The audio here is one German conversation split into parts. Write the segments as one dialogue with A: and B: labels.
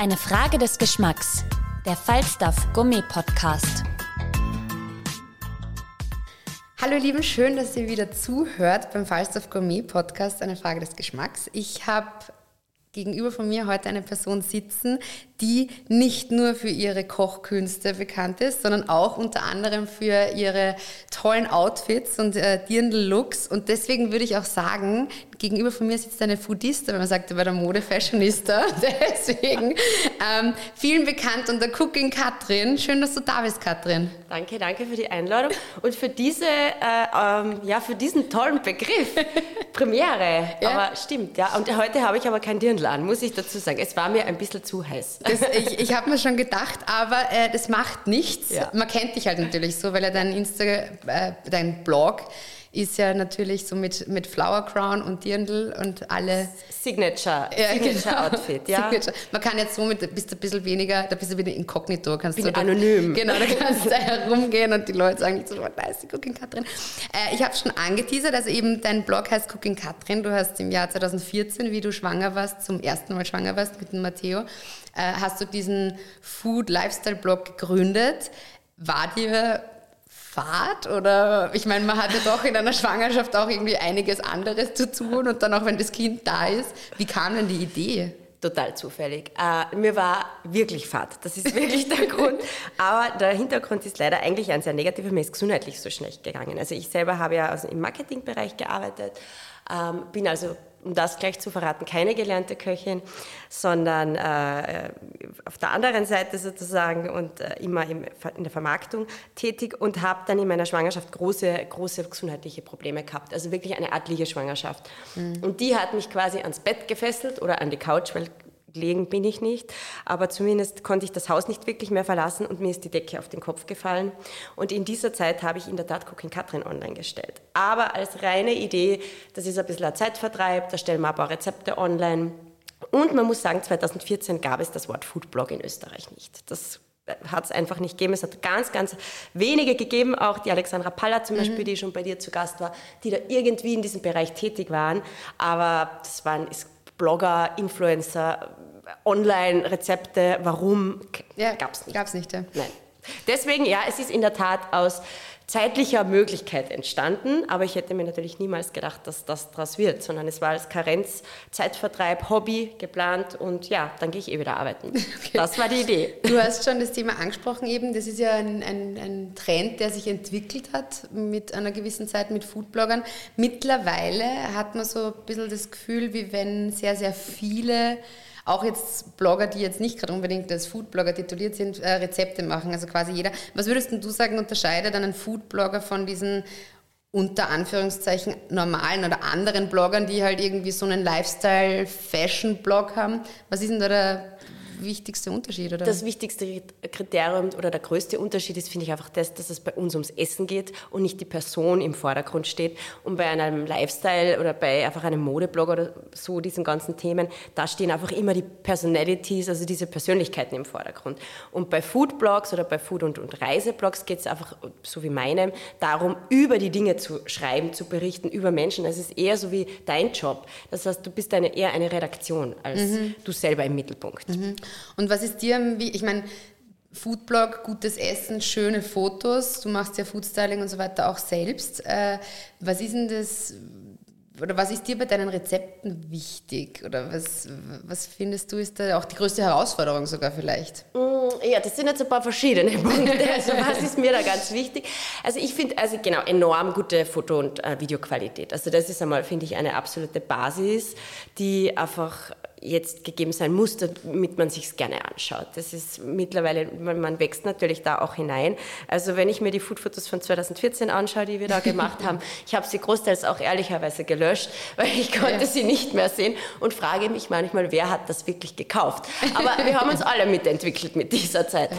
A: Eine Frage des Geschmacks. Der Falstaff Gummi Podcast.
B: Hallo ihr Lieben, schön, dass ihr wieder zuhört beim Falstaff Gourmet Podcast, eine Frage des Geschmacks. Ich habe gegenüber von mir heute eine Person sitzen, die nicht nur für ihre Kochkünste bekannt ist, sondern auch unter anderem für ihre tollen Outfits und äh, Dirndl-Looks. Und deswegen würde ich auch sagen, gegenüber von mir sitzt eine Foodista, wenn man sagt, bei der Mode-Fashionista. Deswegen ähm, vielen bekannt unter Cooking Katrin. Schön, dass du da bist, Katrin.
C: Danke, danke für die Einladung und für, diese, äh, ähm, ja, für diesen tollen Begriff. Premiere. Ja. Aber stimmt, ja. Und heute habe ich aber kein Dirndl an, muss ich dazu sagen. Es war mir ein bisschen zu heiß.
B: Das, ich ich habe mir schon gedacht, aber äh, das macht nichts. Ja. Man kennt dich halt natürlich so, weil ja dein Insta, äh, dein Blog ist ja natürlich so mit, mit Flower Crown und Dirndl und alle.
C: Signature, ja, Signature genau. Outfit, ja. Signature.
B: Man kann jetzt so mit, bist du ein bisschen weniger, da bist du wieder inkognito. Kannst
C: Bin
B: du da,
C: anonym.
B: Genau, da kannst du da herumgehen und die Leute sagen so, da ist die Cooking Katrin. Äh, ich habe schon angeteasert, also eben dein Blog heißt Cooking Katrin. Du hast im Jahr 2014, wie du schwanger warst, zum ersten Mal schwanger warst mit dem Matteo, äh, hast du diesen Food-Lifestyle-Blog gegründet. War dir Fahrt? Oder ich meine, man hat ja doch in einer Schwangerschaft auch irgendwie einiges anderes zu tun und dann auch, wenn das Kind da ist. Wie kam denn die Idee?
C: Total zufällig. Äh, mir war wirklich Fahrt. Das ist wirklich der Grund. Aber der Hintergrund ist leider eigentlich ein sehr negativer. Mir ist gesundheitlich so schlecht gegangen. Also ich selber habe ja im Marketingbereich gearbeitet, ähm, bin also um das gleich zu verraten, keine gelernte Köchin, sondern äh, auf der anderen Seite sozusagen und äh, immer im, in der Vermarktung tätig und habe dann in meiner Schwangerschaft große, große gesundheitliche Probleme gehabt. Also wirklich eine artliche Schwangerschaft. Mhm. Und die hat mich quasi ans Bett gefesselt oder an die Couch, weil gelegen bin ich nicht, aber zumindest konnte ich das Haus nicht wirklich mehr verlassen und mir ist die Decke auf den Kopf gefallen. Und in dieser Zeit habe ich in der Tat Cooking Katrin online gestellt. Aber als reine Idee, das ist ein bisschen ein Zeitvertreib, da stellen wir ein paar Rezepte online. Und man muss sagen, 2014 gab es das Wort Foodblog in Österreich nicht. Das hat es einfach nicht gegeben. Es hat ganz, ganz wenige gegeben, auch die Alexandra Paller zum mhm. Beispiel, die schon bei dir zu Gast war, die da irgendwie in diesem Bereich tätig waren. Aber das waren, ist Blogger, Influencer, Online-Rezepte, warum
B: ja, gab es nicht. Gab es nicht, ja.
C: Nein. Deswegen, ja, es ist in der Tat aus zeitlicher Möglichkeit entstanden, aber ich hätte mir natürlich niemals gedacht, dass das daraus wird, sondern es war als Karenz, Zeitvertreib, Hobby geplant und ja, dann gehe ich eh wieder arbeiten. Okay. Das war die Idee.
B: Du hast schon das Thema angesprochen eben, das ist ja ein, ein, ein Trend, der sich entwickelt hat mit einer gewissen Zeit mit Foodbloggern. Mittlerweile hat man so ein bisschen das Gefühl, wie wenn sehr, sehr viele auch jetzt Blogger, die jetzt nicht gerade unbedingt als Foodblogger tituliert sind, äh, Rezepte machen. Also quasi jeder. Was würdest du sagen, unterscheidet einen Foodblogger von diesen unter Anführungszeichen normalen oder anderen Bloggern, die halt irgendwie so einen Lifestyle-Fashion-Blog haben? Was ist denn da der wichtigste Unterschied? Oder?
C: Das wichtigste Kriterium oder der größte Unterschied ist, finde ich, einfach das, dass es bei uns ums Essen geht und nicht die Person im Vordergrund steht. Und bei einem Lifestyle oder bei einfach einem Modeblog oder so, diesen ganzen Themen, da stehen einfach immer die Personalities, also diese Persönlichkeiten im Vordergrund. Und bei Foodblogs oder bei Food- und, und Reiseblogs geht es einfach, so wie meinem, darum, über die Dinge zu schreiben, zu berichten, über Menschen. Es ist eher so wie dein Job. Das heißt, du bist eine, eher eine Redaktion als mhm. du selber im Mittelpunkt.
B: Mhm. Und was ist dir, ich meine, Foodblog, gutes Essen, schöne Fotos, du machst ja Foodstyling und so weiter auch selbst. Äh, was ist denn das, oder was ist dir bei deinen Rezepten wichtig? Oder was, was findest du ist da auch die größte Herausforderung sogar vielleicht?
C: Mm ja, das sind jetzt ein paar verschiedene Punkte. Also was ist mir da ganz wichtig? Also ich finde, also genau, enorm gute Foto- und äh, Videoqualität. Also das ist einmal, finde ich, eine absolute Basis, die einfach jetzt gegeben sein muss, damit man sich gerne anschaut. Das ist mittlerweile, man wächst natürlich da auch hinein. Also wenn ich mir die Foodfotos von 2014 anschaue, die wir da gemacht haben, ich habe sie großteils auch ehrlicherweise gelöscht, weil ich konnte ja. sie nicht mehr sehen und frage mich manchmal, wer hat das wirklich gekauft. Aber wir haben uns alle mitentwickelt mit dieser Zeit.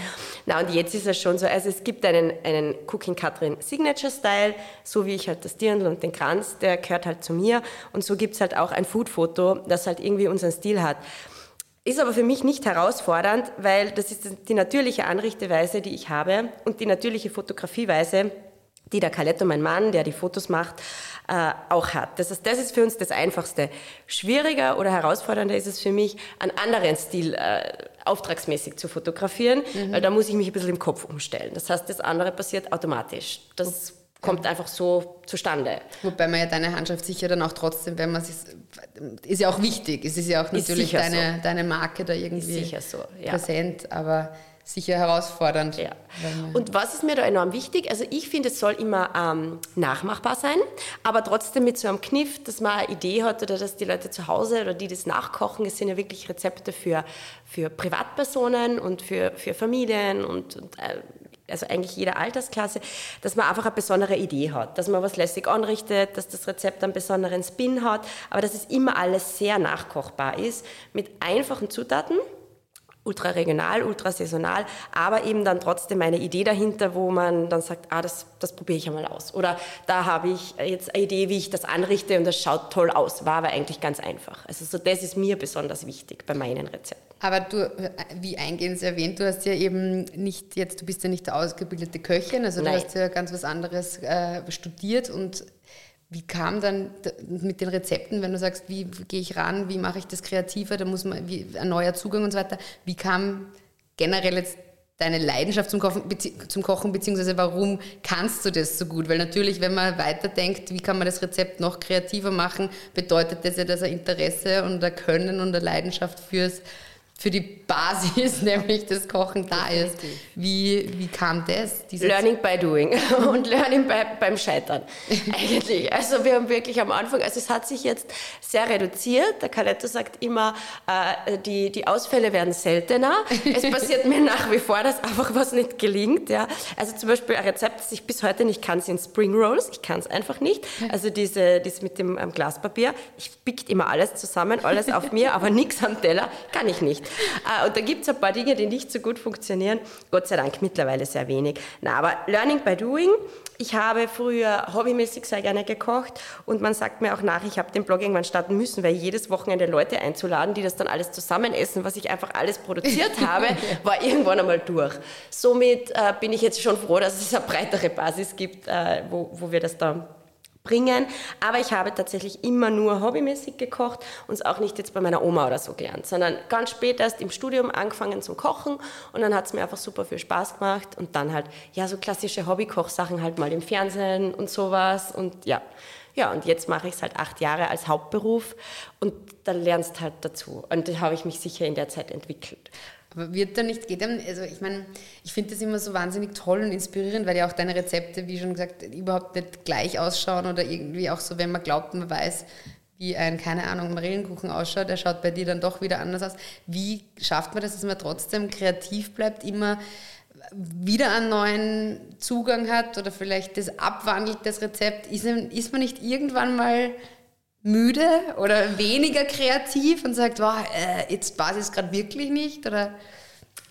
C: Na und jetzt ist es schon so, also es gibt einen, einen Cooking Katrin Signature Style, so wie ich halt das Dirndl und den Kranz, der gehört halt zu mir und so gibt es halt auch ein Foodfoto, das halt irgendwie unseren Stil Stil hat. Ist aber für mich nicht herausfordernd, weil das ist die natürliche Anrichteweise, die ich habe und die natürliche Fotografieweise, die der Caletto, mein Mann, der die Fotos macht, äh, auch hat. Das ist, das ist für uns das Einfachste. Schwieriger oder herausfordernder ist es für mich, einen anderen Stil äh, auftragsmäßig zu fotografieren, mhm. weil da muss ich mich ein bisschen im Kopf umstellen. Das heißt, das andere passiert automatisch. Das kommt einfach so zustande.
B: Wobei man ja deine Handschrift sicher dann auch trotzdem, wenn man es ist ja auch wichtig. Es ist ja auch natürlich deine, so. deine Marke da irgendwie so, ja. präsent, aber sicher herausfordernd.
C: Ja. Und was ist mir da enorm wichtig? Also ich finde, es soll immer ähm, nachmachbar sein, aber trotzdem mit so einem Kniff, dass man eine Idee hat oder dass die Leute zu Hause oder die das nachkochen, es sind ja wirklich Rezepte für, für Privatpersonen und für, für Familien und, und äh, also eigentlich jeder Altersklasse, dass man einfach eine besondere Idee hat, dass man was lässig anrichtet, dass das Rezept einen besonderen Spin hat, aber dass es immer alles sehr nachkochbar ist mit einfachen Zutaten ultra regional, ultra saisonal, aber eben dann trotzdem eine Idee dahinter, wo man dann sagt, ah, das, das probiere ich einmal aus. Oder da habe ich jetzt eine Idee, wie ich das anrichte und das schaut toll aus. War aber eigentlich ganz einfach. Also so das ist mir besonders wichtig bei meinen Rezepten.
B: Aber du, wie eingehend erwähnt, du hast ja eben nicht jetzt, du bist ja nicht ausgebildete Köchin, also Nein. du hast ja ganz was anderes äh, studiert und wie kam dann mit den Rezepten, wenn du sagst, wie gehe ich ran, wie mache ich das kreativer, da muss man wie, ein neuer Zugang und so weiter. Wie kam generell jetzt deine Leidenschaft zum Kochen, zum Kochen, beziehungsweise warum kannst du das so gut? Weil natürlich, wenn man weiterdenkt, wie kann man das Rezept noch kreativer machen, bedeutet das ja, dass er Interesse und ein Können und eine Leidenschaft fürs für die Basis, nämlich das Kochen da ist. Wie, wie kam das?
C: Learning by doing und Learning by, beim Scheitern eigentlich. Also wir haben wirklich am Anfang, also es hat sich jetzt sehr reduziert. Der Caletto sagt immer, äh, die, die Ausfälle werden seltener. Es passiert mir nach wie vor, dass einfach was nicht gelingt. Ja. Also zum Beispiel ein Rezept, das ich bis heute nicht kann, sind Spring Rolls. Ich kann es einfach nicht. Also diese, diese mit dem ähm, Glaspapier. Ich pickt immer alles zusammen, alles auf mir, aber nichts am Teller kann ich nicht. Äh, und da gibt es ein paar Dinge, die nicht so gut funktionieren. Gott sei Dank mittlerweile sehr wenig. Na, aber Learning by Doing. Ich habe früher hobbymäßig sehr gerne gekocht und man sagt mir auch nach, ich habe den Blog irgendwann starten müssen, weil jedes Wochenende Leute einzuladen, die das dann alles zusammen essen, was ich einfach alles produziert habe, war irgendwann einmal durch. Somit äh, bin ich jetzt schon froh, dass es eine breitere Basis gibt, äh, wo, wo wir das da bringen. Aber ich habe tatsächlich immer nur hobbymäßig gekocht und es auch nicht jetzt bei meiner Oma oder so gelernt, sondern ganz spät erst im Studium angefangen zum Kochen und dann hat es mir einfach super viel Spaß gemacht und dann halt, ja, so klassische Hobbykochsachen halt mal im Fernsehen und sowas und ja. Ja, und jetzt mache ich es halt acht Jahre als Hauptberuf und dann lernst halt dazu. Und da habe ich mich sicher in der Zeit entwickelt.
B: Aber wird da nicht, geht dann, also ich meine, ich finde das immer so wahnsinnig toll und inspirierend, weil ja auch deine Rezepte, wie schon gesagt, überhaupt nicht gleich ausschauen oder irgendwie auch so, wenn man glaubt, man weiß, wie ein, keine Ahnung, Marillenkuchen ausschaut, der schaut bei dir dann doch wieder anders aus. Wie schafft man das, dass man trotzdem kreativ bleibt, immer wieder einen neuen Zugang hat oder vielleicht das abwandelt, das Rezept? Ist, ist man nicht irgendwann mal müde oder weniger kreativ und sagt, wow, äh, jetzt passt es gerade wirklich nicht? Oder?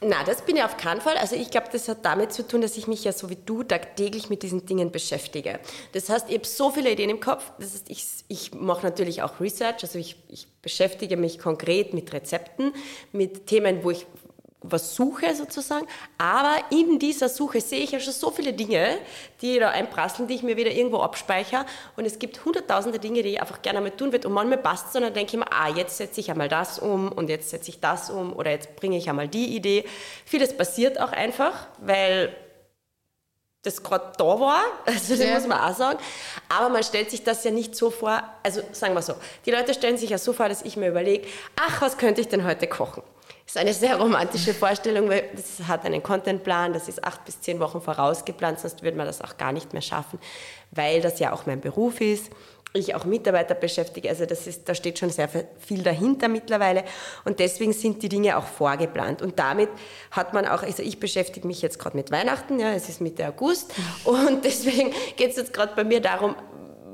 C: Na, das bin ich auf keinen Fall. Also ich glaube, das hat damit zu tun, dass ich mich ja so wie du tagtäglich mit diesen Dingen beschäftige. Das heißt, ich habe so viele Ideen im Kopf. Das heißt, ich, ich mache natürlich auch Research. Also ich, ich beschäftige mich konkret mit Rezepten, mit Themen, wo ich was suche sozusagen, aber in dieser Suche sehe ich ja schon so viele Dinge, die da einprasseln, die ich mir wieder irgendwo abspeichere und es gibt hunderttausende Dinge, die ich einfach gerne mal tun würde und manchmal passt es und dann denke ich mir, ah, jetzt setze ich einmal das um und jetzt setze ich das um oder jetzt bringe ich einmal die Idee. Vieles passiert auch einfach, weil das gerade da war, also das ja. muss man auch sagen. Aber man stellt sich das ja nicht so vor, also sagen wir so, die Leute stellen sich ja so vor, dass ich mir überlege, ach, was könnte ich denn heute kochen? Ist eine sehr romantische Vorstellung, weil das hat einen Contentplan, das ist acht bis zehn Wochen vorausgeplant, sonst würde man das auch gar nicht mehr schaffen, weil das ja auch mein Beruf ist. Ich auch Mitarbeiter beschäftige, also das ist, da steht schon sehr viel dahinter mittlerweile. Und deswegen sind die Dinge auch vorgeplant. Und damit hat man auch, also ich beschäftige mich jetzt gerade mit Weihnachten, ja, es ist Mitte August. Und deswegen geht es jetzt gerade bei mir darum,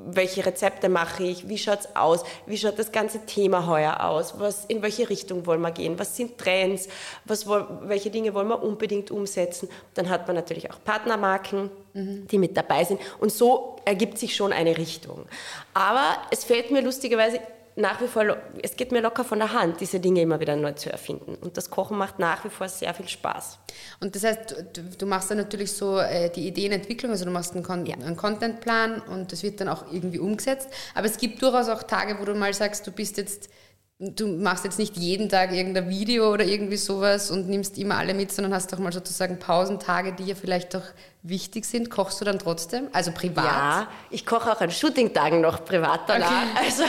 C: welche Rezepte mache ich, wie schaut es aus, wie schaut das ganze Thema heuer aus, was, in welche Richtung wollen wir gehen, was sind Trends, was, welche Dinge wollen wir unbedingt umsetzen. Dann hat man natürlich auch Partnermarken, mhm. die mit dabei sind und so ergibt sich schon eine Richtung. Aber es fällt mir lustigerweise nach wie vor, es geht mir locker von der Hand, diese Dinge immer wieder neu zu erfinden. Und das Kochen macht nach wie vor sehr viel Spaß.
B: Und das heißt, du, du machst dann natürlich so äh, die Ideenentwicklung, also du machst einen, Con ja. einen Contentplan und das wird dann auch irgendwie umgesetzt. Aber es gibt durchaus auch Tage, wo du mal sagst, du bist jetzt du machst jetzt nicht jeden Tag irgendein Video oder irgendwie sowas und nimmst immer alle mit, sondern hast auch mal sozusagen Pausentage, die ja vielleicht auch wichtig sind. Kochst du dann trotzdem? Also privat?
C: Ja, ich koche auch an Shooting-Tagen noch privat danach. Okay. Also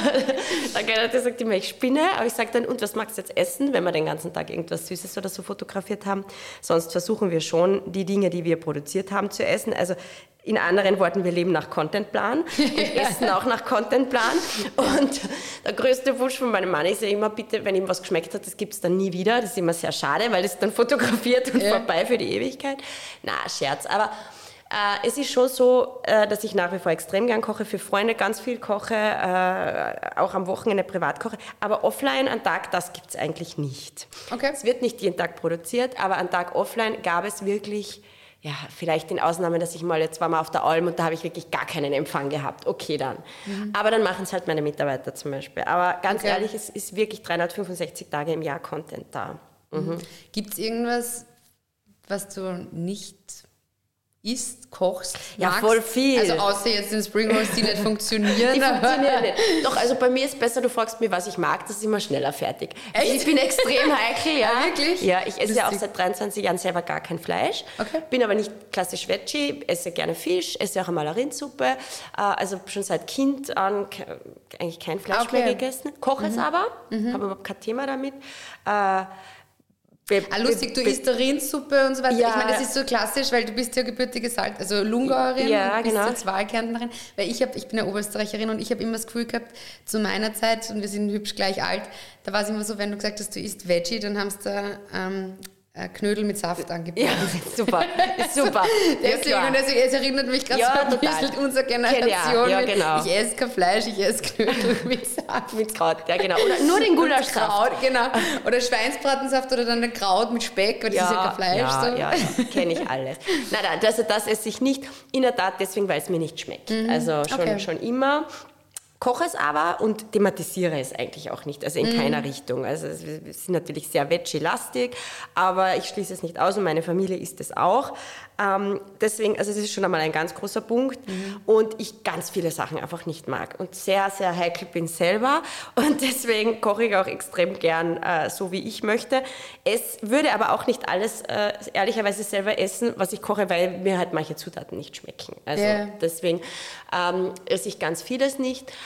C: da Gerhard sagt immer, ich spinne, aber ich sage dann, und was magst du jetzt essen, wenn wir den ganzen Tag irgendwas Süßes oder so fotografiert haben? Sonst versuchen wir schon, die Dinge, die wir produziert haben, zu essen. Also in anderen Worten, wir leben nach Contentplan und essen auch nach Contentplan. Und der größte Wunsch von meinem Mann ist ja immer, bitte, wenn ihm was geschmeckt hat, das gibt es dann nie wieder. Das ist immer sehr schade, weil es dann fotografiert und ja. vorbei für die Ewigkeit. Na, Scherz. Aber äh, es ist schon so, äh, dass ich nach wie vor extrem gern koche, für Freunde ganz viel koche, äh, auch am Wochenende privat koche. Aber offline an Tag, das gibt es eigentlich nicht. Okay. Es wird nicht jeden Tag produziert, aber an Tag offline gab es wirklich ja, vielleicht in Ausnahmen, dass ich mal, jetzt war mal auf der Alm und da habe ich wirklich gar keinen Empfang gehabt. Okay, dann. Mhm. Aber dann machen es halt meine Mitarbeiter zum Beispiel. Aber ganz okay. ehrlich, es ist wirklich 365 Tage im Jahr Content da. Mhm.
B: Gibt es irgendwas, was du nicht isst, kochst,
C: Ja, magst. voll viel.
B: Also außer jetzt den Spring Rolls, die nicht funktionieren.
C: Die funktionieren nicht. Doch, also bei mir ist besser, du fragst mich, was ich mag, das ist immer schneller fertig.
B: Echt?
C: Ich bin extrem heikel, ja.
B: ja. Wirklich?
C: Ja, ich esse Lustig. ja auch seit 23 Jahren selber gar kein Fleisch. Okay. Bin aber nicht klassisch Veggie, esse gerne Fisch, esse auch einmal Rindsuppe. Äh, also schon seit Kind an eigentlich kein Fleisch okay. mehr gegessen. Koche mhm. es aber, mhm. habe überhaupt kein Thema damit.
B: Be ah, lustig, du isst Rindsuppe und so weiter. Ja. Ich meine, das ist so klassisch, weil du bist ja gebürtige Salz, also Lungauerin ja, bist genau. jetzt Wahlkärntnerin. Weil ich, hab, ich bin ja Oberösterreicherin und ich habe immer das Gefühl gehabt, zu meiner Zeit, und wir sind hübsch gleich alt, da war es immer so, wenn du gesagt hast, du isst Veggie, dann haben sie da ähm, äh, Knödel mit Saft angeboten.
C: Ja, super, super.
B: Deswegen, ja, also, es erinnert mich gerade ja, so ein bisschen unsere Generation.
C: Ja, genau.
B: Ich esse kein Fleisch, ich esse Knödel mit Saft.
C: mit Kraut, ja genau. Oder nur den Gulaschsaft.
B: Kraut, genau. Oder Schweinsbratensaft oder dann den Kraut mit Speck, weil das ist ja kein Fleisch.
C: Ja,
B: so.
C: ja, ja kenne ich alles. Nein, nein, also das esse ich nicht. In der Tat deswegen, weil es mir nicht schmeckt. Mhm. Also schon, okay. schon immer koche es aber und thematisiere es eigentlich auch nicht, also in mm. keiner Richtung. Also es ist natürlich sehr veggie-lastig, aber ich schließe es nicht aus und meine Familie isst es auch. Ähm, deswegen, also das ist schon einmal ein ganz großer Punkt mhm. und ich ganz viele Sachen einfach nicht mag und sehr, sehr heikel bin selber und deswegen koche ich auch extrem gern äh, so, wie ich möchte. Es würde aber auch nicht alles äh, ehrlicherweise selber essen, was ich koche, weil mir halt manche Zutaten nicht schmecken. Also yeah. deswegen ähm, esse ich ganz vieles nicht,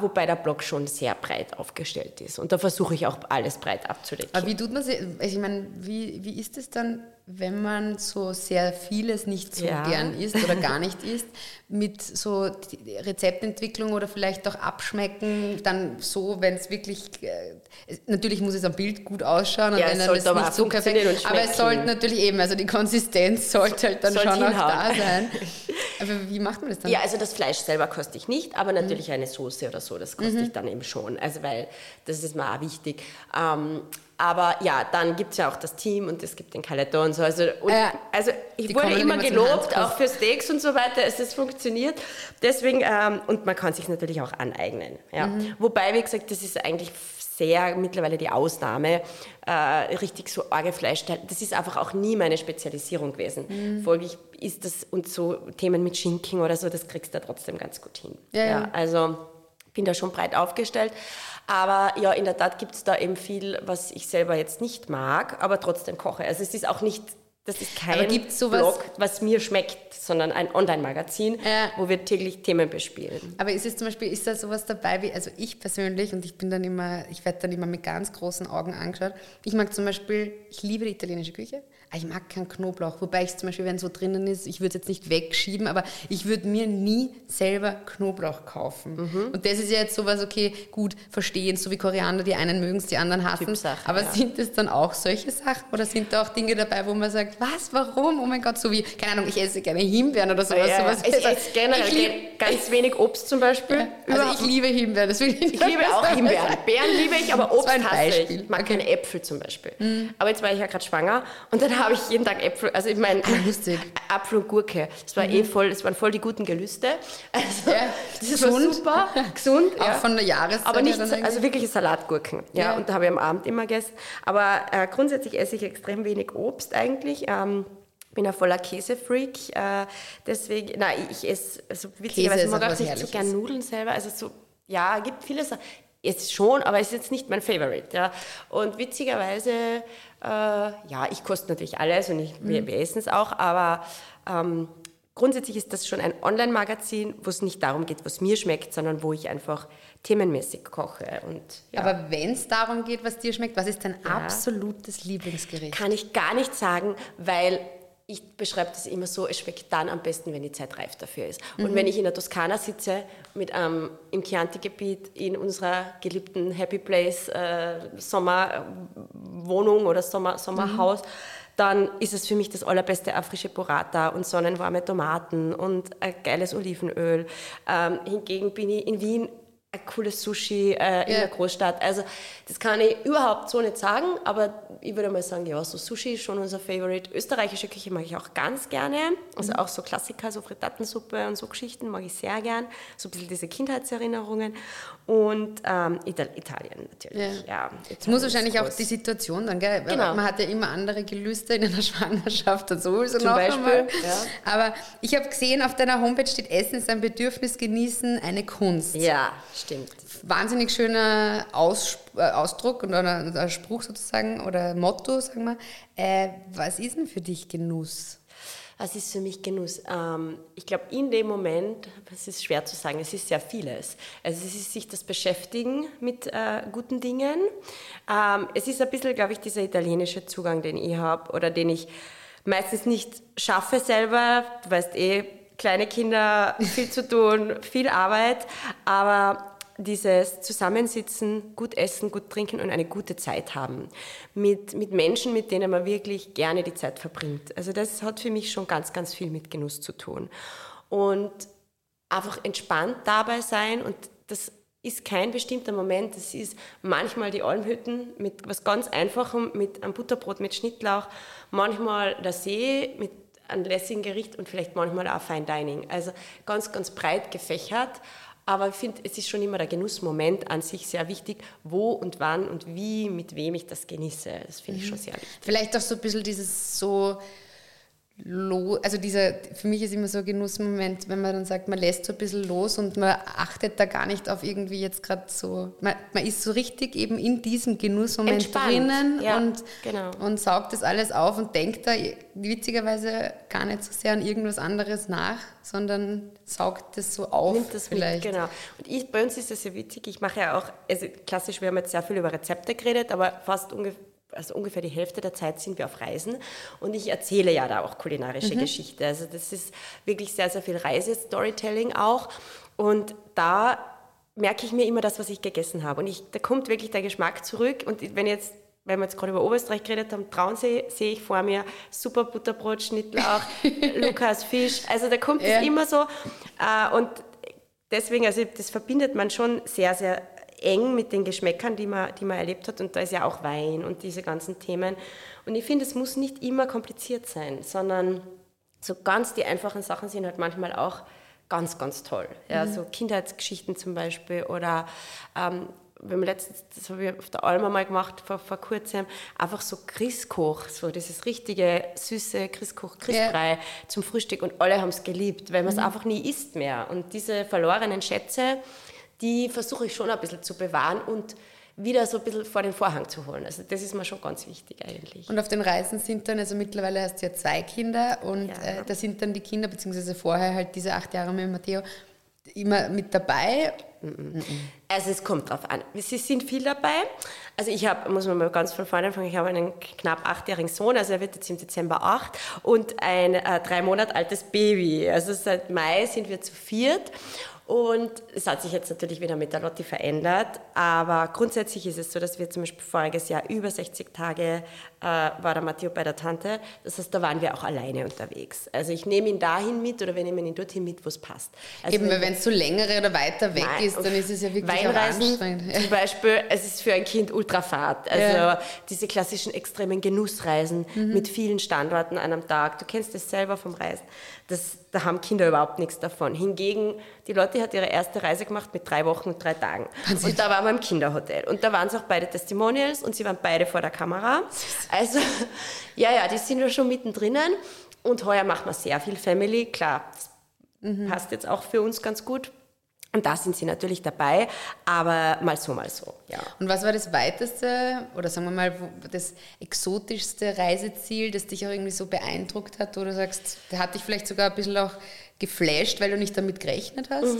C: wobei der Blog schon sehr breit aufgestellt ist und da versuche ich auch alles breit abzudecken.
B: Aber wie tut man sich, ich meine, wie, wie ist es dann wenn man so sehr vieles nicht so ja. gern isst oder gar nicht isst, mit so Rezeptentwicklung oder vielleicht auch Abschmecken, dann so, wenn es wirklich, äh, natürlich muss es am Bild gut ausschauen und ja, wenn dann es nicht so perfekt, aber es sollte natürlich eben, also die Konsistenz sollte halt dann sollte schon auch da sein. Aber wie macht man das dann?
C: Ja, also das Fleisch selber koste ich nicht, aber natürlich mhm. eine Soße oder so, das koste mhm. ich dann eben schon, also weil das ist mir auch wichtig. Ähm, aber ja, dann gibt es ja auch das Team und es gibt den Kaletor und so. Also, und, äh, also ich wurde immer gelobt, auch für Steaks und so weiter, es ist funktioniert. Deswegen, ähm, und man kann sich natürlich auch aneignen. Ja. Mhm. Wobei, wie gesagt, das ist eigentlich sehr mittlerweile die Ausnahme, äh, richtig so arge Fleisch. Das ist einfach auch nie meine Spezialisierung gewesen. Mhm. Folglich ist das und so Themen mit Schinken oder so, das kriegst du trotzdem ganz gut hin. Ja, ja. Also bin da schon breit aufgestellt. Aber ja, in der Tat gibt es da eben viel, was ich selber jetzt nicht mag, aber trotzdem koche. Also es ist auch nicht das ist kein Blog, was mir schmeckt, sondern ein Online-Magazin,
B: Ja.
C: wo wir täglich Themen bespielen.
B: Aber ist es zum Beispiel, ist da sowas dabei wie, also ich persönlich, und ich bin dann immer, ich werde dann immer mit ganz großen Augen angeschaut. Ich mag zum Beispiel, ich liebe die italienische Küche, aber ich mag keinen Knoblauch. Wobei ich zum Beispiel, wenn so drinnen ist, ich würde es jetzt nicht wegschieben, aber ich würde mir nie selber Knoblauch kaufen.
C: Mhm.
B: Und das ist ja jetzt sowas, okay, gut, verstehen, so wie Koriander, die einen mögen es, die anderen hassen es.
C: Typsache,
B: Aber
C: ja.
B: sind es dann auch solche Sachen oder sind da auch Dinge dabei, wo man sagt, was, warum, oh mein Gott, so wie, keine Ahnung, ich esse gerne Himbeeren oder sowas.
C: Ja,
B: sowas
C: ich esse generell
B: Ich lieb-
C: ganz wenig Obst zum Beispiel.
B: also
C: Überhaupt
B: ich liebe Himbeeren, das will ich nicht
C: Ich liebe auch Himbeeren. Beeren liebe ich, aber Obst
B: ein
C: hasse ich. Ich mag
B: Okay.
C: keine Äpfel zum Beispiel. Aber jetzt war ich ja gerade schwanger und dann habe ich jeden Tag Äpfel. Also ich meine,
B: lustig.
C: Apfel und Gurke. Das war eh voll, das waren voll die guten Gelüste. Also,
B: Ja,
C: das
B: gesund.
C: war super, gesund.
B: Auch
C: ja.
B: von der Jahreszeit
C: Aber nicht, also wirkliche Salatgurken. Ja,
B: Ja.
C: und da habe ich am Abend immer gegessen. Aber äh, grundsätzlich esse ich extrem wenig Obst eigentlich. Ähm, bin ein voller Käsefreak, äh, deswegen, nein, ich esse, also witzigerweise
B: ist
C: mag
B: auch
C: ich nicht so gern Nudeln selber, also so, ja, gibt viele Sachen. Jetzt schon, aber es ist jetzt nicht mein Favorite. Ja. Und witzigerweise, äh, ja, ich koste natürlich alles und ich, wir, wir essen es auch, aber ähm, grundsätzlich ist das schon ein Online-Magazin, wo es nicht darum geht, was mir schmeckt, sondern wo ich einfach themenmäßig koche. Und, ja.
B: Aber wenn es darum geht, was dir schmeckt, was ist dein absolutes Lieblingsgericht?
C: kann ich gar nicht sagen, weil ich beschreibe das immer so, es schmeckt dann am besten, wenn die Zeit reif dafür ist. Und wenn ich in der Toskana sitze, mit einem im Chianti-Gebiet in unserer geliebten Happy Place äh, Sommerwohnung oder Sommer, Sommerhaus, dann ist es für mich das allerbeste auch frische Burrata und sonnenwarme Tomaten und ein geiles Olivenöl. Ähm, hingegen bin ich in Wien ein cooles Sushi äh, in
B: Ja.
C: der Großstadt. Also das kann ich überhaupt so nicht sagen, aber ich würde mal sagen, ja, so Sushi ist schon unser Favorite. Österreichische Küche mag ich auch ganz gerne. Also auch so Klassiker, so Frittatensuppe und so Geschichten mag ich sehr gern. So ein bisschen diese Kindheitserinnerungen. Und ähm, Ital Italien natürlich. Ja.
B: Es muss wahrscheinlich auch die Situation dann, gell?
C: Genau.
B: Man hat ja immer andere Gelüste in einer Schwangerschaft und sowieso
C: Zum
B: noch
C: Beispiel,
B: einmal.
C: ja.
B: Aber ich habe gesehen, auf deiner Homepage steht Essen ist ein Bedürfnis, genießen eine Kunst.
C: Ja, stimmt.
B: Wahnsinnig schöner Aus, äh, Ausdruck und oder, oder Spruch sozusagen oder Motto, sagen wir. Äh, was ist denn für dich Genuss?
C: Was ist für mich Genuss? Ähm, ich glaube, in dem Moment, es ist schwer zu sagen, es ist sehr vieles. Also es ist sich das Beschäftigen mit äh, guten Dingen. Ähm, es ist ein bisschen, glaube ich, dieser italienische Zugang, den ich habe oder den ich meistens nicht schaffe selber. Du weißt eh, kleine Kinder, viel zu tun, viel Arbeit, aber dieses Zusammensitzen, gut essen, gut trinken und eine gute Zeit haben. Mit, mit Menschen, mit denen man wirklich gerne die Zeit verbringt. Also das hat für mich schon ganz, ganz viel mit Genuss zu tun. Und einfach entspannt dabei sein und das ist kein bestimmter Moment, das ist manchmal die Almhütten mit was ganz Einfachem, mit einem Butterbrot mit Schnittlauch, manchmal der See mit einem lässigen Gericht und vielleicht manchmal auch Fine Dining. Also ganz, ganz breit gefächert. Aber ich finde, es ist schon immer der Genussmoment an sich sehr wichtig, wo und wann und wie, mit wem ich das genieße. Das finde ich schon sehr wichtig.
B: Vielleicht auch so ein bisschen dieses so, lo also dieser, für mich ist immer so ein Genussmoment, wenn man dann sagt, man lässt so ein bisschen los und man achtet da gar nicht auf irgendwie jetzt gerade so, man, man ist so richtig eben in diesem Genussmoment
C: Entspannt,
B: drinnen
C: ja,
B: und,
C: genau.
B: und saugt das alles auf und denkt da witzigerweise gar nicht so sehr an irgendwas anderes nach, sondern saugt das so auf
C: Nimmt das
B: vielleicht.
C: Mit, genau. Und ich, bei uns ist das ja witzig, ich mache ja auch, also klassisch, wir haben jetzt sehr viel über Rezepte geredet, aber fast ungefähr also ungefähr die Hälfte der Zeit sind wir auf Reisen und ich erzähle ja da auch kulinarische Geschichte. Also das ist wirklich sehr, sehr viel Reisestorytelling auch und da merke ich mir immer das, was ich gegessen habe und ich, da kommt wirklich der Geschmack zurück und wenn jetzt wenn wir jetzt gerade über Oberösterreich geredet haben, Traunsee, sehe ich vor mir super Butterbrot, Schnittlauch, Lukas Fisch. Also da kommt
B: Ja.
C: es immer so. Äh, und deswegen, also das verbindet man schon sehr, sehr eng mit den Geschmäckern, die man, die man erlebt hat. Und da ist ja auch Wein und diese ganzen Themen. Und ich finde, es muss nicht immer kompliziert sein, sondern so ganz die einfachen Sachen sind halt manchmal auch ganz, ganz toll. Ja, So Kindheitsgeschichten zum Beispiel oder ähm, wir haben letztens, das habe ich auf der Alma mal gemacht, vor, vor kurzem, einfach so Christkoch, so dieses richtige, süße Christkoch, Christbrei zum Frühstück und alle haben es geliebt, weil man es einfach nie isst mehr. Und diese verlorenen Schätze, die versuche ich schon ein bisschen zu bewahren und wieder so ein bisschen vor den Vorhang zu holen. Also das ist mir schon ganz wichtig eigentlich.
B: Und auf den Reisen sind dann, also mittlerweile hast du ja zwei Kinder und
C: Ja.
B: äh, da sind dann die Kinder, beziehungsweise vorher halt diese acht Jahre mit Matteo, immer mit dabei.
C: Also es kommt drauf an. Sie sind viel dabei. Also ich habe, muss man mal ganz von vorne anfangen, ich habe einen knapp achtjährigen Sohn, also er wird jetzt im Dezember acht und ein äh, drei Monate altes Baby. Also seit Mai sind wir zu viert. Und es hat sich jetzt natürlich wieder mit der Lotti verändert, aber grundsätzlich ist es so, dass wir zum Beispiel voriges Jahr über 60 Tage äh, war der Matteo bei der Tante. Das heißt, da waren wir auch alleine unterwegs. Also ich nehme ihn dahin mit oder wir nehmen ihn dorthin mit, wo es passt. Also
B: Eben, weil wenn es so längere oder weiter weg
C: Nein,
B: ist, dann ist es ja wirklich
C: Weinreisen zum Beispiel, es ist für ein Kind Ultrafahrt. Also
B: Ja.
C: diese klassischen extremen Genussreisen
B: Mhm.
C: mit vielen Standorten an einem Tag. Du kennst das selber vom Reisen. Das, da haben Kinder überhaupt nichts davon. Hingegen, die Lotti hat ihre erste Reise gemacht mit drei Wochen und drei Tagen. Und da waren wir im Kinderhotel. Und da waren es auch beide Testimonials und sie waren beide vor der Kamera. Also, ja, ja, die sind wir schon mittendrin. Und heuer macht man sehr viel Family. Klar, das
B: Mhm.
C: passt jetzt auch für uns ganz gut. Und da sind sie natürlich dabei, aber mal so, mal so, ja.
B: Und was war das weiteste oder sagen wir mal das exotischste Reiseziel, das dich auch irgendwie so beeindruckt hat, wo du sagst, der hat dich vielleicht sogar ein bisschen auch geflasht, weil du nicht damit gerechnet hast?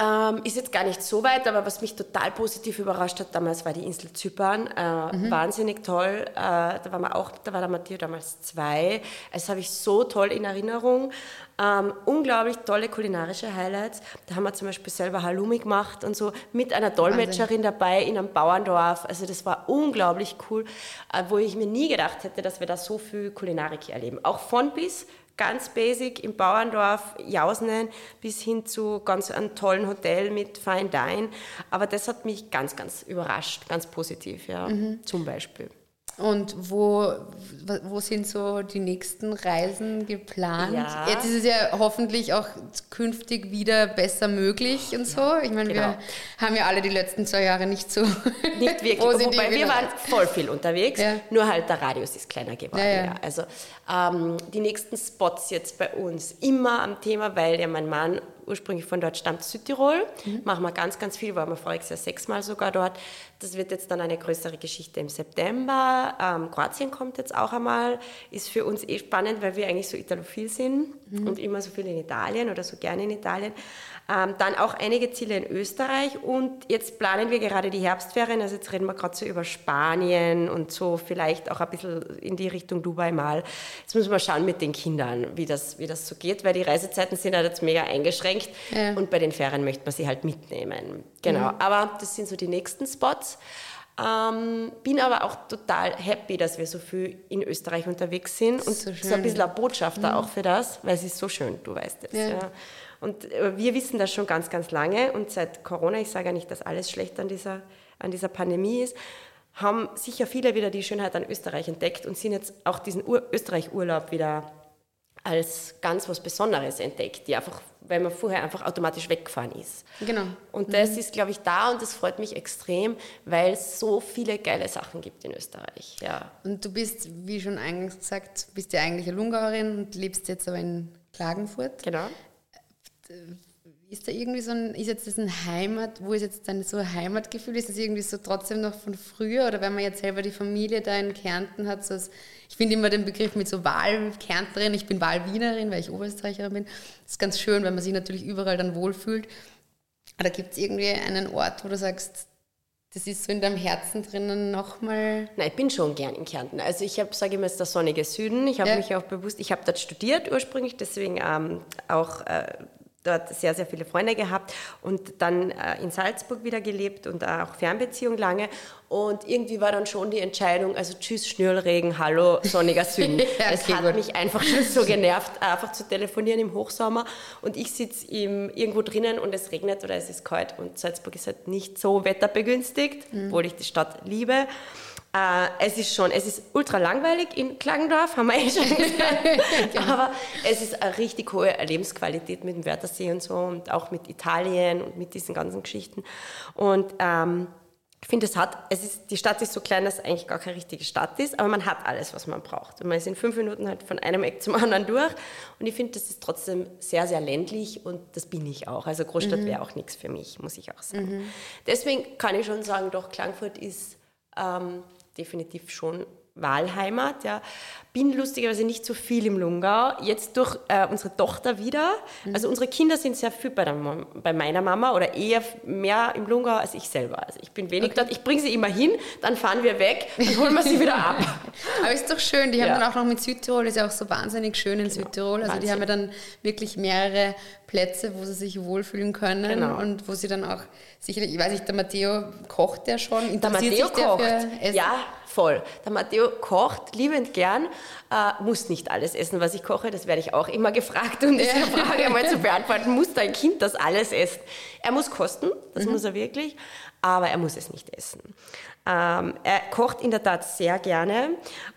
C: Ähm, ist jetzt gar nicht so weit, aber was mich total positiv überrascht hat damals war die Insel Zypern. Äh, Wahnsinnig toll. Äh, da war man auch, da war der Matthias damals zwei. Das habe ich so toll in Erinnerung. Ähm, unglaublich tolle kulinarische Highlights. Da haben wir zum Beispiel selber Halloumi gemacht und so mit einer Dolmetscherin dabei in einem Bauerndorf. Also das war unglaublich cool, äh, wo ich mir nie gedacht hätte, dass wir da so viel Kulinarik erleben. Auch von bis ganz basic im Bauerndorf, Jausnen, bis hin zu ganz einem tollen Hotel mit Fine Dine. Aber das hat mich ganz, ganz überrascht, ganz positiv, ja, zum Beispiel.
B: Und wo, wo sind so die nächsten Reisen geplant?
C: Ja.
B: Jetzt ist es ja hoffentlich auch künftig wieder besser möglich und so. Ich meine,
C: genau.
B: wir haben ja alle die letzten zwei Jahre nicht so.
C: Nicht wirklich, wobei wir waren voll viel unterwegs,
B: Ja.
C: nur halt der Radius ist kleiner geworden.
B: Ja,
C: Also ähm, die nächsten Spots jetzt bei uns immer am Thema, weil ja mein Mann ursprünglich von dort stammt, Südtirol.
B: Mhm.
C: Machen wir ganz, ganz viel, waren wir voriges Jahr sechsmal sogar dort. Das wird jetzt dann eine größere Geschichte im September. Ähm, Kroatien kommt jetzt auch einmal. Ist für uns eh spannend, weil wir eigentlich so italophil sind
B: Mhm.
C: und immer so viel in Italien oder so gerne in Italien. Ähm, dann auch einige Ziele in Österreich und jetzt planen wir gerade die Herbstferien. Also jetzt reden wir gerade so über Spanien und so vielleicht auch ein bisschen in die Richtung Dubai mal. Jetzt müssen wir schauen mit den Kindern, wie das, wie das so geht, weil die Reisezeiten sind halt jetzt mega eingeschränkt
B: Ja.
C: und bei den Ferien möchte man sie halt mitnehmen. Genau, aber das sind so die nächsten Spots. Ähm, bin aber auch total happy, dass wir so viel in Österreich unterwegs sind und
B: So
C: so, ein bisschen ein Botschafter auch für das, weil es ist so schön, du weißt es.
B: Ja.
C: Ja. Und äh, wir wissen das schon ganz, ganz lange und seit Corona, ich sage ja nicht, dass alles schlecht an dieser, an dieser Pandemie ist, haben sicher viele wieder die Schönheit an Österreich entdeckt und sind jetzt auch diesen Ur Österreich-Urlaub wieder als ganz was Besonderes entdeckt, die einfach, weil man vorher einfach automatisch weggefahren ist.
B: Genau.
C: Und das ist, glaube ich, da und das freut mich extrem, weil es so viele geile Sachen gibt in Österreich. Ja.
B: Und du bist, wie schon eingangs gesagt, bist ja eigentlich eine Lungauerin und lebst jetzt aber in Klagenfurt.
C: Genau.
B: Ist da irgendwie so ein, ist jetzt das ein Heimat, wo ist jetzt dann so ein Heimatgefühl? Ist das irgendwie so trotzdem noch von früher? Oder wenn man jetzt selber die Familie da in Kärnten hat, so als, ich finde immer den Begriff mit so Wahlkärntnerin, ich bin Wahlwienerin, weil ich Oberösterreicherin bin. Das ist ganz schön, weil man sich natürlich überall dann wohlfühlt. Aber gibt es irgendwie einen Ort, wo du sagst, das ist so in deinem Herzen drinnen nochmal.
C: Nein, ich bin schon gern in Kärnten. Also ich habe, sage immer, es ist der sonnige Süden. Ich habe
B: Ja.
C: mich auch bewusst, ich habe dort studiert ursprünglich, deswegen ähm, auch äh, dort sehr, sehr viele Freunde gehabt und dann äh, in Salzburg wieder gelebt und auch Fernbeziehung lange. Und irgendwie war dann schon die Entscheidung, also tschüss Schnürlregen, hallo sonniger Süden.
B: Ja,
C: es
B: okay,
C: hat
B: gut.
C: mich einfach schon so genervt, einfach zu telefonieren im Hochsommer und ich sitze irgendwo drinnen und es regnet oder es ist kalt und Salzburg ist halt nicht so wetterbegünstigt,
B: Mhm.
C: obwohl ich die Stadt liebe. Äh, es ist schon, es ist ultra langweilig in Klagendorf, haben wir eh schon gesagt. Aber es ist eine richtig hohe Lebensqualität mit dem Wörthersee und so und auch mit Italien und mit diesen ganzen Geschichten. Und ähm, Ich finde, es hat, es ist, die Stadt ist so klein, dass es eigentlich gar keine richtige Stadt ist, aber man hat alles, was man braucht. Und man ist in fünf Minuten halt von einem Eck zum anderen durch. Und ich finde, das ist trotzdem sehr, sehr ländlich und das bin ich auch. Also Großstadt mhm. wäre auch nichts für mich, muss ich auch sagen. Mhm. Deswegen kann ich schon sagen, doch, Klangfurt ist ähm, definitiv schon Wahlheimat. Ja. Bin lustigerweise nicht so viel im Lungau. Jetzt durch äh, unsere Tochter wieder. Mhm. Also unsere Kinder sind sehr viel bei, der, bei, meiner Mama oder eher mehr im Lungau als ich selber. Also ich bin wenig okay. dort. Ich bringe sie immer hin, dann fahren wir weg, dann holen wir sie wieder ab.
B: Aber ist doch schön. Die ja. haben dann auch noch mit Südtirol. Ist ja auch so wahnsinnig schön in genau. Südtirol. Also Wahnsinn. die haben ja dann wirklich mehrere Plätze, wo sie sich wohlfühlen können genau. und wo sie dann auch sicherlich, ich weiß nicht, der Matteo kocht ja schon.
C: Der Matteo kocht. Ja, voll. Der Matteo kocht liebend gern, äh, muss nicht alles essen, was ich koche. Das werde ich auch immer gefragt, um diese Frage mal zu beantworten. Muss dein Kind das alles essen? Er muss kosten, das mhm. muss er wirklich, aber er muss es nicht essen. Ähm, er kocht in der Tat sehr gerne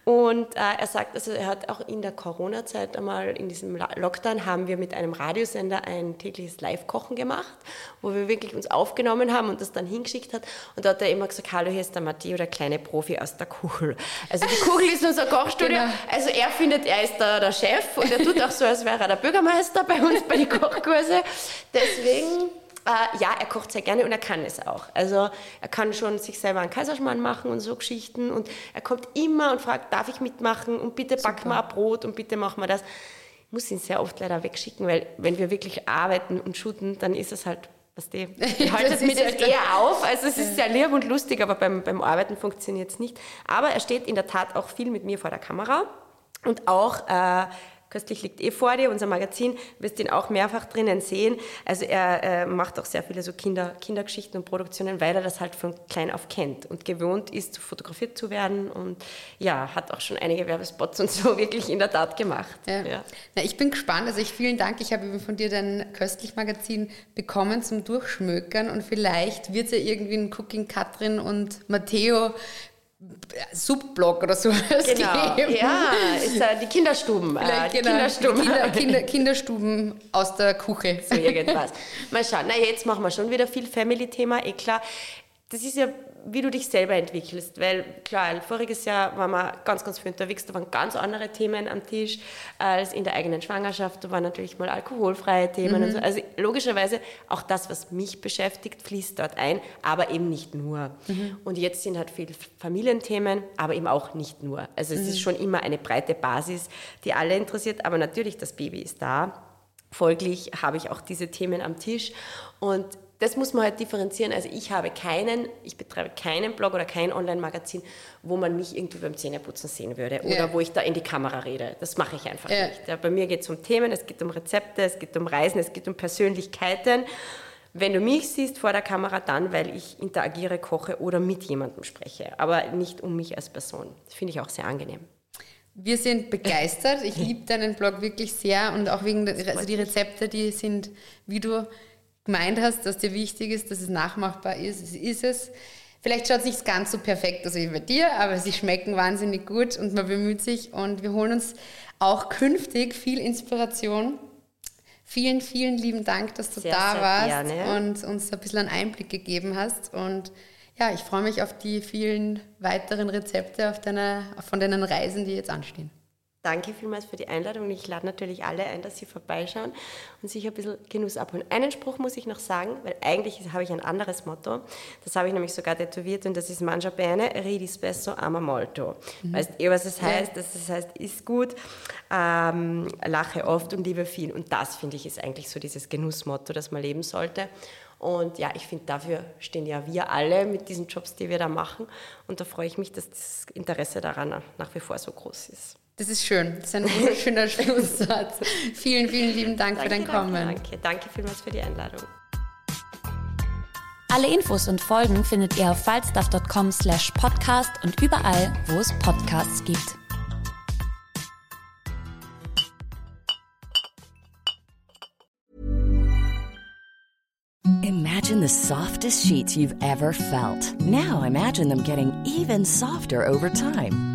C: und äh, er sagt, also er hat auch in der Corona-Zeit einmal, in diesem Lockdown, haben wir mit einem Radiosender ein tägliches Live-Kochen gemacht, wo wir wirklich uns aufgenommen haben und das dann hingeschickt hat. Und da hat er immer gesagt, hallo, hier ist der Matteo, der kleine Profi aus der Kugel. Also die Kugel ist unser Kochstudio. Genau. Also er findet, er ist da der Chef und er tut auch so, als wäre er der Bürgermeister bei uns bei den Kochkurse. Deswegen äh, ja, er kocht sehr gerne und er kann es auch. Also er kann schon sich selber einen Kaiserschmarrn machen und so Geschichten und er kommt immer und fragt, darf ich mitmachen und bitte backen wir ein Brot und bitte machen wir das. Ich muss ihn sehr oft leider wegschicken, weil wenn wir wirklich arbeiten und shooten, dann ist es halt was die, die haltet mir das eher auf. Also es ist sehr lieb und lustig, aber beim, beim Arbeiten funktioniert es nicht. Aber er steht in der Tat auch viel mit mir vor der Kamera und auch äh, Köstlich liegt eh vor dir, unser Magazin, wirst ihn auch mehrfach drinnen sehen. Also er äh, macht auch sehr viele so Kinder, Kindergeschichten und Produktionen, weil er das halt von klein auf kennt und gewohnt ist, fotografiert zu werden und ja, hat auch schon einige Werbespots und so wirklich in der Tat gemacht. Ja.
B: Ja. Na, ich bin gespannt, also ich vielen Dank, ich habe von dir dein Köstlich-Magazin bekommen zum Durchschmökern und vielleicht wird es ja irgendwie ein Cooking Katrin und Matteo Subblog oder so
C: genau. geben. Ja, ist da die Kinderstuben.
B: Äh, die genau, Kinderstuben. Kinder, Kinder, Kinderstuben aus der Küche.
C: So irgendwas. Mal schauen. Na, jetzt machen wir schon wieder viel Family-Thema. Eh klar, das ist ja wie du dich selber entwickelst. Weil klar, voriges Jahr waren wir ganz, ganz viel unterwegs, da waren ganz andere Themen am Tisch als in der eigenen Schwangerschaft. Da waren natürlich mal alkoholfreie Themen mhm. und so. Also logischerweise auch das, was mich beschäftigt, fließt dort ein, aber eben nicht nur. Mhm. Und jetzt sind halt viele Familienthemen, aber eben auch nicht nur. Also es mhm. ist schon immer eine breite Basis, die alle interessiert, aber natürlich das Baby ist da. Folglich habe ich auch diese Themen am Tisch und das muss man halt differenzieren. Also ich habe keinen, ich betreibe keinen Blog oder kein Online-Magazin, wo man mich irgendwie beim Zähneputzen sehen würde oder ja. wo ich da in die Kamera rede. Das mache ich einfach ja. nicht. Ja, bei mir geht es um Themen, es geht um Rezepte, es geht um Reisen, es geht um Persönlichkeiten. Wenn du mich siehst vor der Kamera, dann, weil ich interagiere, koche oder mit jemandem spreche, aber nicht um mich als Person. Das finde ich auch sehr angenehm.
B: Wir sind begeistert. Ich liebe deinen Blog wirklich sehr und auch wegen der, also die Rezepte, die sind, wie du gemeint hast, dass dir wichtig ist, dass es nachmachbar ist. Es ist es. Vielleicht schaut es nicht ganz so perfekt aus wie bei dir, aber sie schmecken wahnsinnig gut und man bemüht sich und wir holen uns auch künftig viel Inspiration. Vielen, vielen lieben Dank, dass du sehr, da sehr warst gerne. und uns ein bisschen einen Einblick gegeben hast. Und ja, ich freue mich auf die vielen weiteren Rezepte auf deiner, von deinen Reisen, die jetzt anstehen.
C: Danke vielmals für die Einladung ich lade natürlich alle ein, dass sie vorbeischauen und sich ein bisschen Genuss abholen. Einen Spruch muss ich noch sagen, weil eigentlich habe ich ein anderes Motto. Das habe ich nämlich sogar tätowiert und das ist Mangia bene, ridi spesso, ama molto. Mhm. Weißt eh, was es heißt? Das heißt, ist gut, ähm, lache oft und liebe viel. Und das, finde ich, ist eigentlich so dieses Genussmotto, das man leben sollte. Und ja, ich finde, dafür stehen ja wir alle mit diesen Jobs, die wir da machen. Und da freue ich mich, dass das Interesse daran nach wie vor so groß ist.
B: Das ist schön. Das ist ein wunderschöner Schlusssatz. vielen, vielen lieben Dank danke, für dein Kommen.
C: Danke, danke vielmals für die Einladung.
A: Alle Infos und Folgen findet ihr auf falstaff.com slash podcast und überall, wo es Podcasts gibt.
D: Imagine the softest sheets you've ever felt. Now imagine them getting even softer over time.